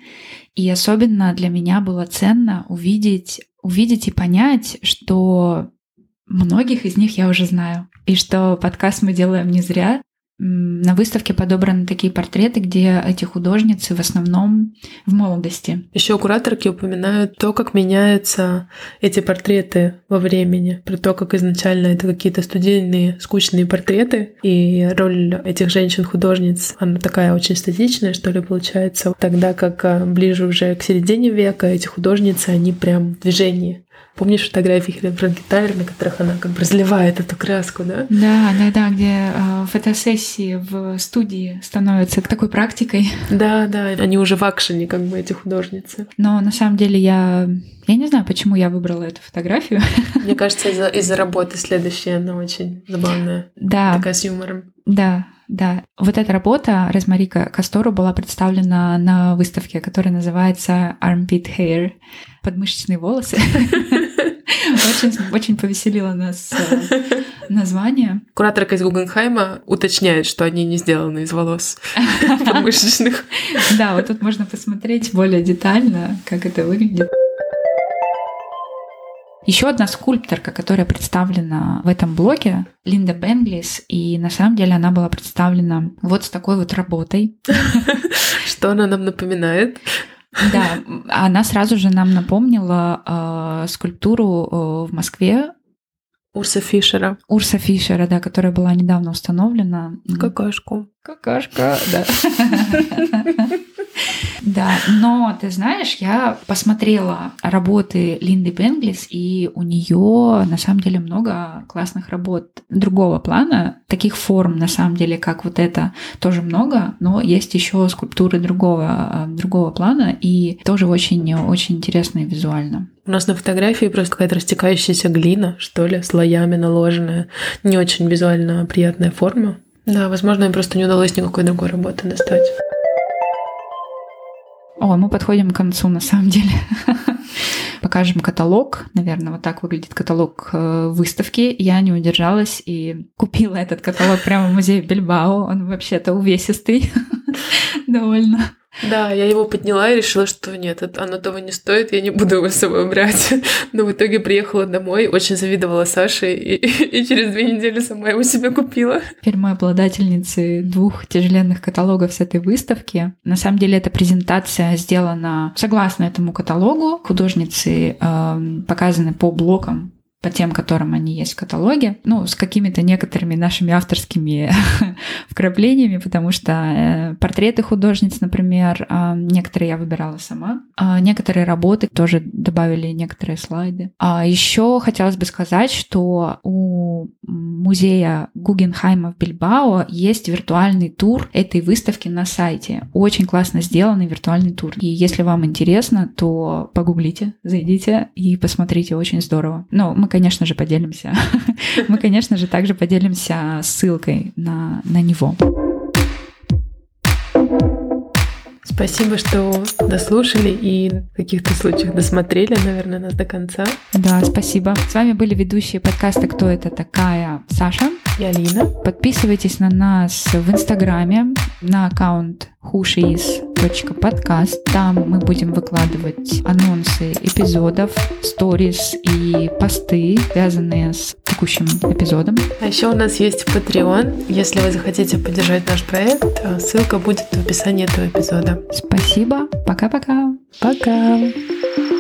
И особенно для меня было ценно увидеть увидеть и понять, что Многих из них я уже знаю. И что подкаст мы делаем не зря. На выставке подобраны такие портреты, где эти художницы в основном в молодости. Еще кураторки упоминают то, как меняются эти портреты во времени, про то, как изначально это какие-то студийные, скучные портреты, и роль этих женщин-художниц, она такая очень статичная, что ли, получается, тогда как а, ближе уже к середине века эти художницы, они прям в движении Помнишь фотографии Хелен Франкенталер, на которых она как бы разливает эту краску, да? Да, да, да, где э, фотосессии в студии становятся такой практикой. Да, да, они уже в акшене, как бы, эти художницы. Но на самом деле я... Я не знаю, почему я выбрала эту фотографию. Мне кажется, из-за из работы следующая, она очень забавная. Да. Такая с юмором. Да, да. Вот эта работа Розмарика Кастору была представлена на выставке, которая называется Armpit Hair — подмышечные волосы. Очень, очень повеселило нас э, название. Кураторка из Гугенхайма уточняет, что они не сделаны из волос подмышечных. Да, вот тут можно посмотреть более детально, как это выглядит. Еще одна скульпторка, которая представлена в этом блоге, Линда Бенглис, и на самом деле она была представлена вот с такой вот работой. Что она нам напоминает? Да, она сразу же нам напомнила э, скульптуру э, в Москве. Урса Фишера. Урса Фишера, да, которая была недавно установлена. Какашку. Какашка, да. Да, но ты знаешь, я посмотрела работы Линды Бенглис, и у нее на самом деле много классных работ другого плана, таких форм на самом деле, как вот это, тоже много, но есть еще скульптуры другого, другого плана, и тоже очень-очень интересные визуально. У нас на фотографии просто какая-то растекающаяся глина, что ли, слоями наложенная. Не очень визуально приятная форма. Да, возможно, им просто не удалось никакой другой работы достать. О, мы подходим к концу, на самом деле. Покажем каталог. Наверное, вот так выглядит каталог э, выставки. Я не удержалась и купила этот каталог прямо в музее Бильбао. Он вообще-то увесистый довольно. Да, я его подняла и решила, что нет, оно того не стоит, я не буду его с собой брать. Но в итоге приехала домой, очень завидовала Саше и, и через две недели сама его себе купила. Теперь мы обладательницы двух тяжеленных каталогов с этой выставки. На самом деле эта презентация сделана согласно этому каталогу. Художницы э, показаны по блокам по тем, которым они есть в каталоге, ну, с какими-то некоторыми нашими авторскими вкраплениями, потому что э, портреты художниц, например, э, некоторые я выбирала сама, а некоторые работы тоже добавили некоторые слайды. А еще хотелось бы сказать, что у музея Гугенхайма в Бильбао есть виртуальный тур этой выставки на сайте. Очень классно сделанный виртуальный тур. И если вам интересно, то погуглите, зайдите и посмотрите, очень здорово. Но мы конечно же, поделимся. Мы, конечно же, также поделимся ссылкой на, на него. Спасибо, что дослушали и в каких-то случаях досмотрели, наверное, нас до конца. Да, спасибо. С вами были ведущие подкаста «Кто это такая?» Саша и Алина. Подписывайтесь на нас в Инстаграме на аккаунт whoshis.podcast. Там мы будем выкладывать анонсы эпизодов, сторис и посты, связанные с текущим эпизодом. А еще у нас есть Patreon. Если вы захотите поддержать наш проект, ссылка будет в описании этого эпизода. Спасибо. Пока-пока. Пока. -пока. Пока.